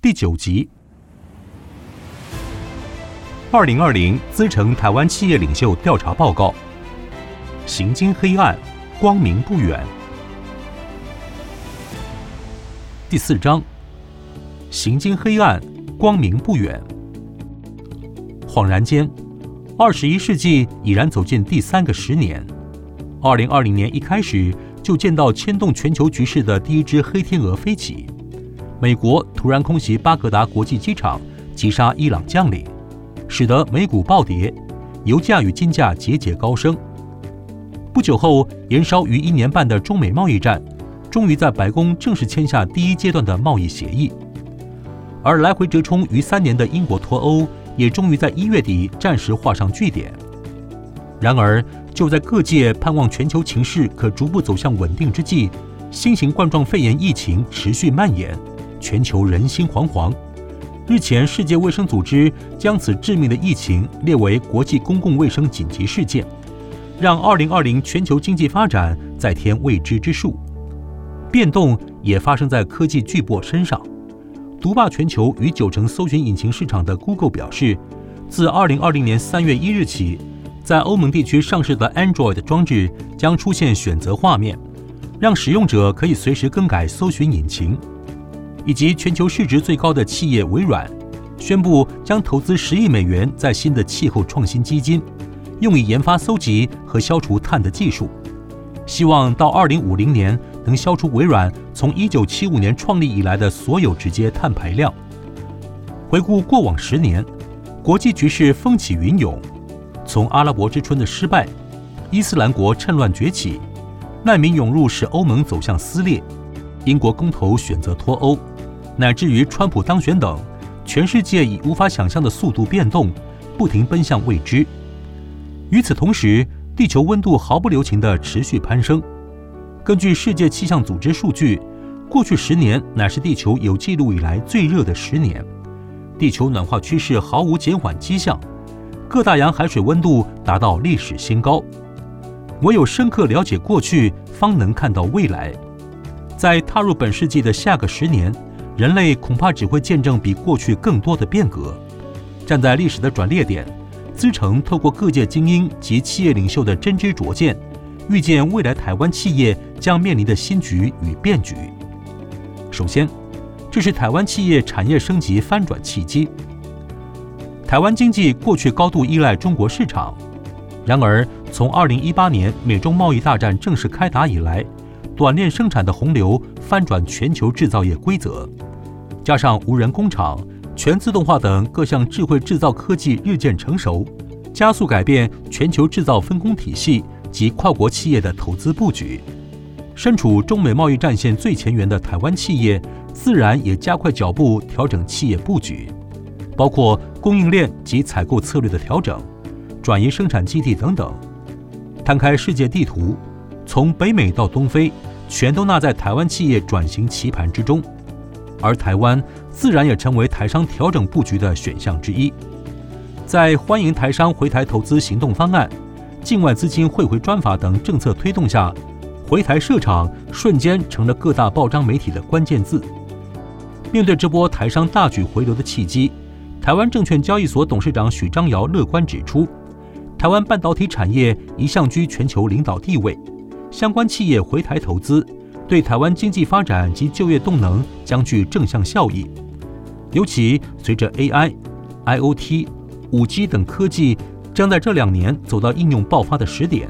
第九集。二零二零资诚台湾企业领袖调查报告：行经黑暗，光明不远。第四章：行经黑暗，光明不远。恍然间，二十一世纪已然走进第三个十年。二零二零年一开始，就见到牵动全球局势的第一只黑天鹅飞起。美国突然空袭巴格达国际机场，击杀伊朗将领，使得美股暴跌，油价与金价节节高升。不久后，延烧逾一年半的中美贸易战。终于在白宫正式签下第一阶段的贸易协议，而来回折冲逾三年的英国脱欧也终于在一月底暂时画上句点。然而，就在各界盼望全球情势可逐步走向稳定之际，新型冠状肺炎疫情持续蔓延，全球人心惶惶。日前，世界卫生组织将此致命的疫情列为国际公共卫生紧急事件，让2020全球经济发展再添未知之数。变动也发生在科技巨擘身上。独霸全球逾九成搜寻引擎市场的 Google 表示，自2020年3月1日起，在欧盟地区上市的 Android 装置将出现选择画面，让使用者可以随时更改搜寻引擎。以及全球市值最高的企业微软，宣布将投资十亿美元在新的气候创新基金，用以研发搜集和消除碳的技术，希望到2050年。能消除微软从一九七五年创立以来的所有直接碳排量。回顾过往十年，国际局势风起云涌，从阿拉伯之春的失败，伊斯兰国趁乱崛起，难民涌入使欧盟走向撕裂，英国公投选择脱欧，乃至于川普当选等，全世界以无法想象的速度变动，不停奔向未知。与此同时，地球温度毫不留情地持续攀升。根据世界气象组织数据，过去十年乃是地球有记录以来最热的十年，地球暖化趋势毫无减缓迹象，各大洋海水温度达到历史新高。唯有深刻了解过去，方能看到未来。在踏入本世纪的下个十年，人类恐怕只会见证比过去更多的变革。站在历史的转捩点，资诚透过各界精英及企业领袖的真知灼见。预见未来台湾企业将面临的新局与变局。首先，这是台湾企业产业升级翻转契机。台湾经济过去高度依赖中国市场，然而从2018年美中贸易大战正式开打以来，短链生产的洪流翻转全球制造业规则，加上无人工厂、全自动化等各项智慧制造科技日渐成熟，加速改变全球制造分工体系。及跨国企业的投资布局，身处中美贸易战线最前沿的台湾企业，自然也加快脚步调整企业布局，包括供应链及采购策略的调整、转移生产基地等等。摊开世界地图，从北美到东非，全都纳在台湾企业转型棋盘之中，而台湾自然也成为台商调整布局的选项之一。在欢迎台商回台投资行动方案。境外资金汇回专法等政策推动下，回台设厂瞬间成了各大报章媒体的关键字。面对这波台商大举回流的契机，台湾证券交易所董事长许章瑶乐观指出，台湾半导体产业一向居全球领导地位，相关企业回台投资，对台湾经济发展及就业动能将具正向效益。尤其随着 AI、IoT、5G 等科技。将在这两年走到应用爆发的时点，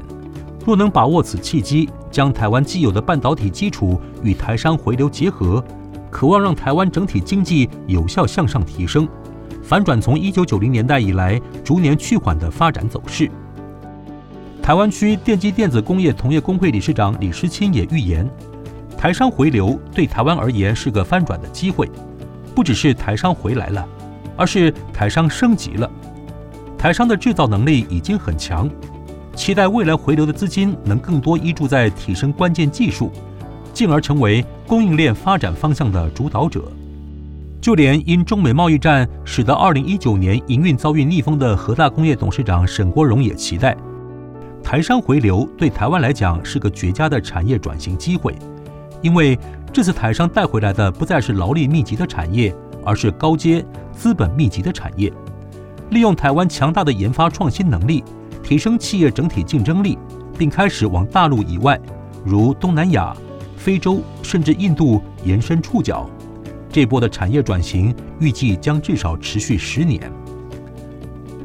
若能把握此契机，将台湾既有的半导体基础与台商回流结合，渴望让台湾整体经济有效向上提升，反转从一九九零年代以来逐年趋缓的发展走势。台湾区电机电子工业同业公会理事长李诗钦也预言，台商回流对台湾而言是个翻转的机会，不只是台商回来了，而是台商升级了。台商的制造能力已经很强，期待未来回流的资金能更多依注在提升关键技术，进而成为供应链发展方向的主导者。就连因中美贸易战使得2019年营运遭遇逆风的和大工业董事长沈国荣也期待，台商回流对台湾来讲是个绝佳的产业转型机会，因为这次台商带回来的不再是劳力密集的产业，而是高阶、资本密集的产业。利用台湾强大的研发创新能力，提升企业整体竞争力，并开始往大陆以外，如东南亚、非洲甚至印度延伸触角。这波的产业转型预计将至少持续十年。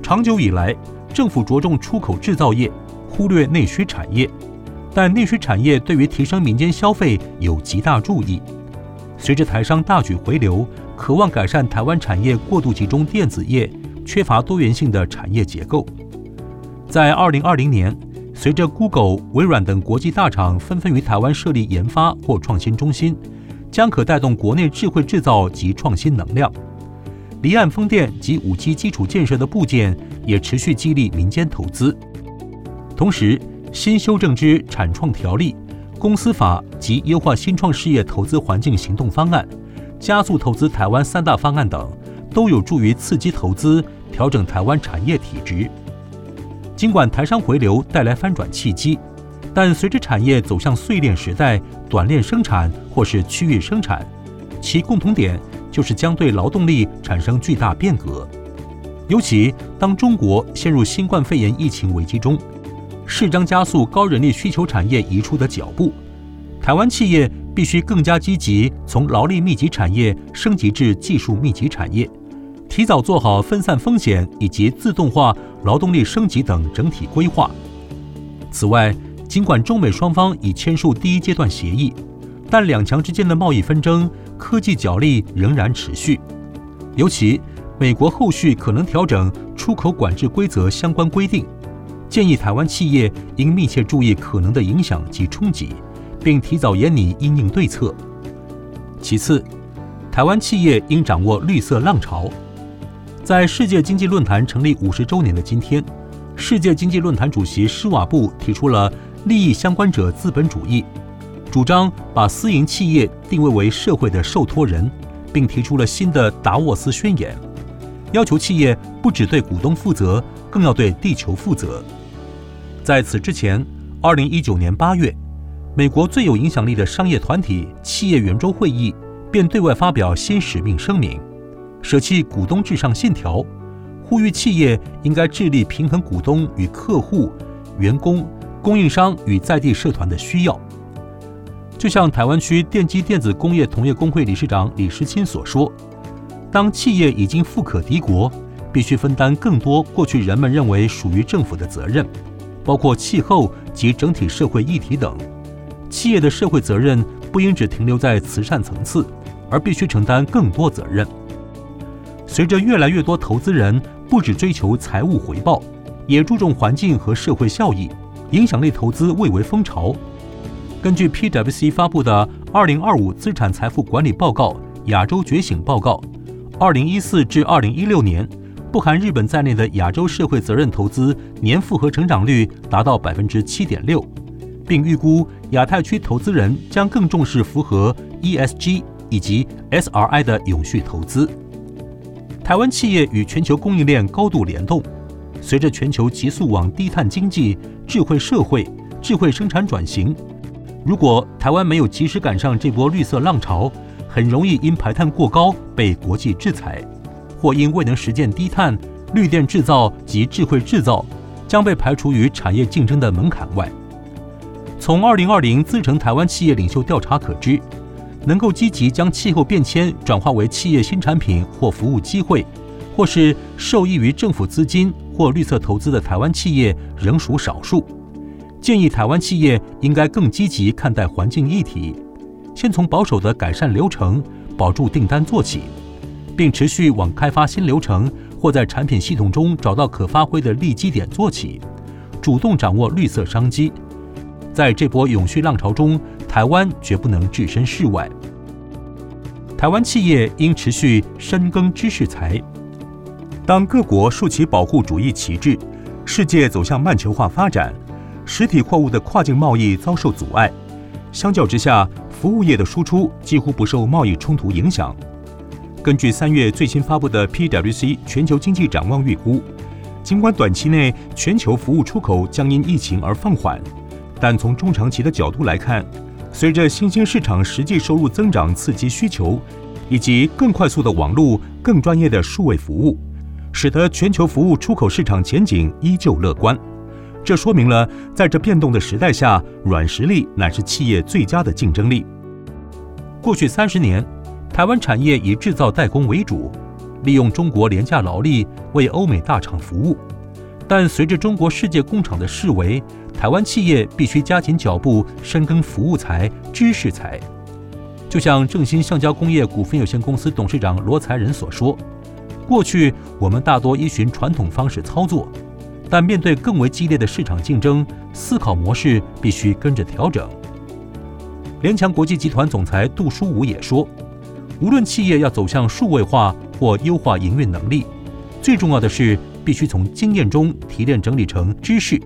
长久以来，政府着重出口制造业，忽略内需产业，但内需产业对于提升民间消费有极大助益。随着台商大举回流，渴望改善台湾产业过度集中电子业。缺乏多元性的产业结构，在二零二零年，随着 Google、微软等国际大厂纷纷于台湾设立研发或创新中心，将可带动国内智慧制造及创新能量。离岸风电及五 G 基础建设的部件也持续激励民间投资。同时，新修正之产创条例、公司法及优化新创事业投资环境行动方案、加速投资台湾三大方案等。都有助于刺激投资，调整台湾产业体质。尽管台商回流带来翻转契机，但随着产业走向碎链时代、短链生产或是区域生产，其共同点就是将对劳动力产生巨大变革。尤其当中国陷入新冠肺炎疫情危机中，势将加速高人力需求产业移出的脚步。台湾企业必须更加积极，从劳力密集产业升级至技术密集产业。提早做好分散风险以及自动化劳动力升级等整体规划。此外，尽管中美双方已签署第一阶段协议，但两强之间的贸易纷争、科技角力仍然持续。尤其美国后续可能调整出口管制规则相关规定，建议台湾企业应密切注意可能的影响及冲击，并提早研拟因应对策。其次，台湾企业应掌握绿色浪潮。在世界经济论坛成立五十周年的今天，世界经济论坛主席施瓦布提出了利益相关者资本主义，主张把私营企业定位为社会的受托人，并提出了新的达沃斯宣言，要求企业不只对股东负责，更要对地球负责。在此之前，二零一九年八月，美国最有影响力的商业团体企业圆桌会议便对外发表新使命声明。舍弃股东至上信条，呼吁企业应该致力平衡股东与客户、员工、供应商与在地社团的需要。就像台湾区电机电子工业同业公会理事长李时钦所说：“当企业已经富可敌国，必须分担更多过去人们认为属于政府的责任，包括气候及整体社会议题等。企业的社会责任不应只停留在慈善层次，而必须承担更多责任。”随着越来越多投资人不只追求财务回报，也注重环境和社会效益，影响力投资蔚为风潮。根据 PwC 发布的《二零二五资产财富管理报告——亚洲觉醒报告》，二零一四至二零一六年，不含日本在内的亚洲社会责任投资年复合成长率达到百分之七点六，并预估亚太区投资人将更重视符合 ESG 以及 SRI 的永续投资。台湾企业与全球供应链高度联动，随着全球急速往低碳经济、智慧社会、智慧生产转型，如果台湾没有及时赶上这波绿色浪潮，很容易因排碳过高被国际制裁，或因未能实践低碳、绿电制造及智慧制造，将被排除于产业竞争的门槛外。从二零二零自成台湾企业领袖调查可知。能够积极将气候变迁转化为企业新产品或服务机会，或是受益于政府资金或绿色投资的台湾企业仍属少数。建议台湾企业应该更积极看待环境议题，先从保守的改善流程、保住订单做起，并持续往开发新流程或在产品系统中找到可发挥的利基点做起，主动掌握绿色商机。在这波永续浪潮中，台湾绝不能置身事外。台湾企业应持续深耕知识财。当各国竖起保护主义旗帜，世界走向慢球化发展，实体货物的跨境贸易遭受阻碍。相较之下，服务业的输出几乎不受贸易冲突影响。根据三月最新发布的 PwC 全球经济展望预估，尽管短期内全球服务出口将因疫情而放缓。但从中长期的角度来看，随着新兴市场实际收入增长刺激需求，以及更快速的网络、更专业的数位服务，使得全球服务出口市场前景依旧乐观。这说明了，在这变动的时代下，软实力乃是企业最佳的竞争力。过去三十年，台湾产业以制造代工为主，利用中国廉价劳力为欧美大厂服务。但随着中国世界工厂的式微，台湾企业必须加紧脚步，深耕服务财、知识财。就像正新橡胶工业股份有限公司董事长罗才仁所说：“过去我们大多依循传统方式操作。”但面对更为激烈的市场竞争，思考模式必须跟着调整。联强国际集团总裁杜书武也说：“无论企业要走向数位化或优化营运能力，最重要的是必须从经验中提炼整理成知识，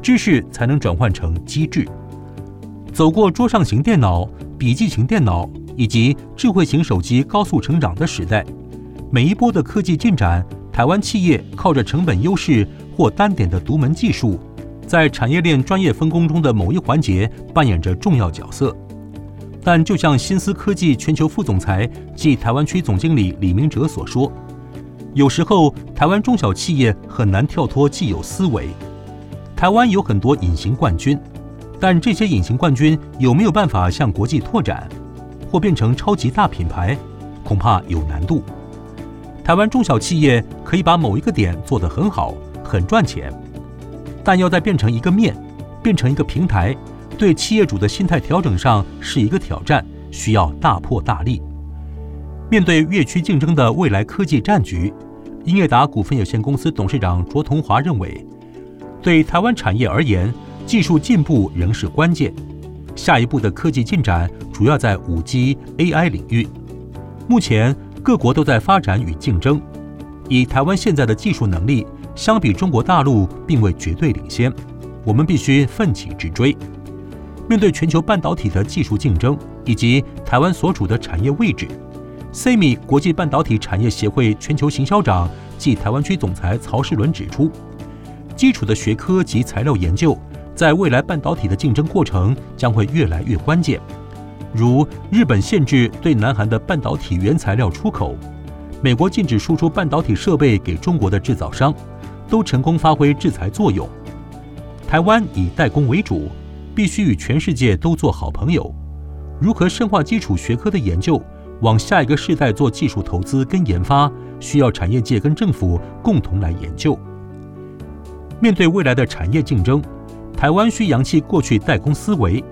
知识才能转换成机制。走过桌上型电脑、笔记型电脑以及智慧型手机高速成长的时代，每一波的科技进展，台湾企业靠着成本优势。”或单点的独门技术，在产业链专业分工中的某一环节扮演着重要角色。但就像新思科技全球副总裁暨台湾区总经理李明哲所说，有时候台湾中小企业很难跳脱既有思维。台湾有很多隐形冠军，但这些隐形冠军有没有办法向国际拓展，或变成超级大品牌，恐怕有难度。台湾中小企业可以把某一个点做得很好。很赚钱，但要再变成一个面，变成一个平台，对企业主的心态调整上是一个挑战，需要大破大立。面对越趋竞争的未来科技战局，英业达股份有限公司董事长卓同华认为，对台湾产业而言，技术进步仍是关键。下一步的科技进展主要在五 G、AI 领域。目前各国都在发展与竞争，以台湾现在的技术能力。相比中国大陆，并未绝对领先，我们必须奋起直追。面对全球半导体的技术竞争以及台湾所处的产业位置，SEMI 国际半导体产业协会全球行销长暨台湾区总裁曹世伦指出，基础的学科及材料研究，在未来半导体的竞争过程将会越来越关键。如日本限制对南韩的半导体原材料出口，美国禁止输出半导体设备给中国的制造商。都成功发挥制裁作用。台湾以代工为主，必须与全世界都做好朋友。如何深化基础学科的研究，往下一个世代做技术投资跟研发，需要产业界跟政府共同来研究。面对未来的产业竞争，台湾需扬弃过去代工思维，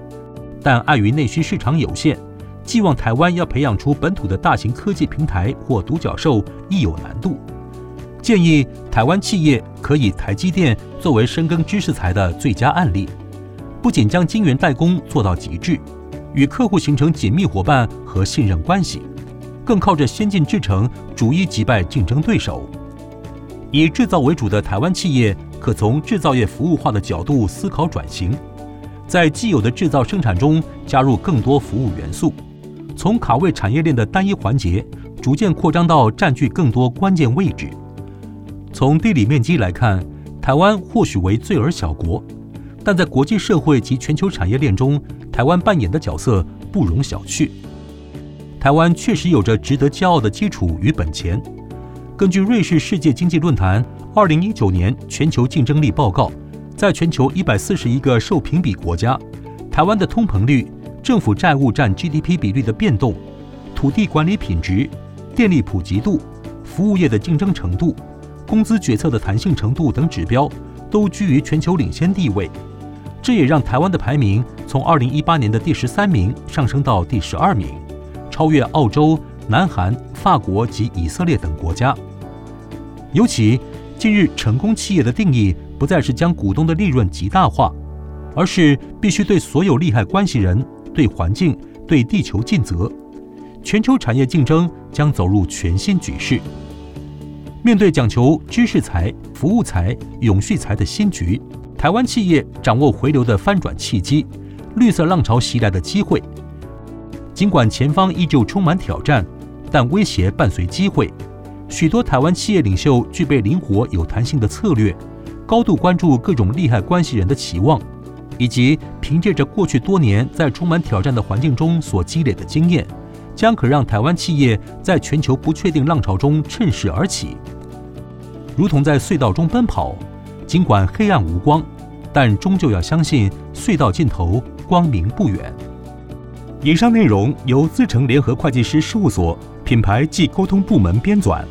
但碍于内需市场有限，寄望台湾要培养出本土的大型科技平台或独角兽，亦有难度。建议台湾企业可以台积电作为深耕知识财的最佳案例，不仅将晶圆代工做到极致，与客户形成紧密伙伴和信任关系，更靠着先进制程逐一击败竞争对手。以制造为主的台湾企业，可从制造业服务化的角度思考转型，在既有的制造生产中加入更多服务元素，从卡位产业链的单一环节，逐渐扩张到占据更多关键位置。从地理面积来看，台湾或许为最尔小国，但在国际社会及全球产业链中，台湾扮演的角色不容小觑。台湾确实有着值得骄傲的基础与本钱。根据瑞士世界经济论坛二零一九年全球竞争力报告，在全球一百四十一个受评比国家，台湾的通膨率、政府债务占 GDP 比率的变动、土地管理品质、电力普及度、服务业的竞争程度。工资决策的弹性程度等指标都居于全球领先地位，这也让台湾的排名从二零一八年的第十三名上升到第十二名，超越澳洲、南韩、法国及以色列等国家。尤其近日成功企业的定义不再是将股东的利润极大化，而是必须对所有利害关系人、对环境、对地球尽责。全球产业竞争将走入全新局势。面对讲求知识财、服务财、永续财的新局，台湾企业掌握回流的翻转契机，绿色浪潮袭来的机会。尽管前方依旧充满挑战，但威胁伴随机会。许多台湾企业领袖具备灵活有弹性的策略，高度关注各种利害关系人的期望，以及凭借着过去多年在充满挑战的环境中所积累的经验，将可让台湾企业在全球不确定浪潮中趁势而起，如同在隧道中奔跑，尽管黑暗无光，但终究要相信隧道尽头光明不远。以上内容由资诚联合会计师事务所品牌暨沟通部门编纂。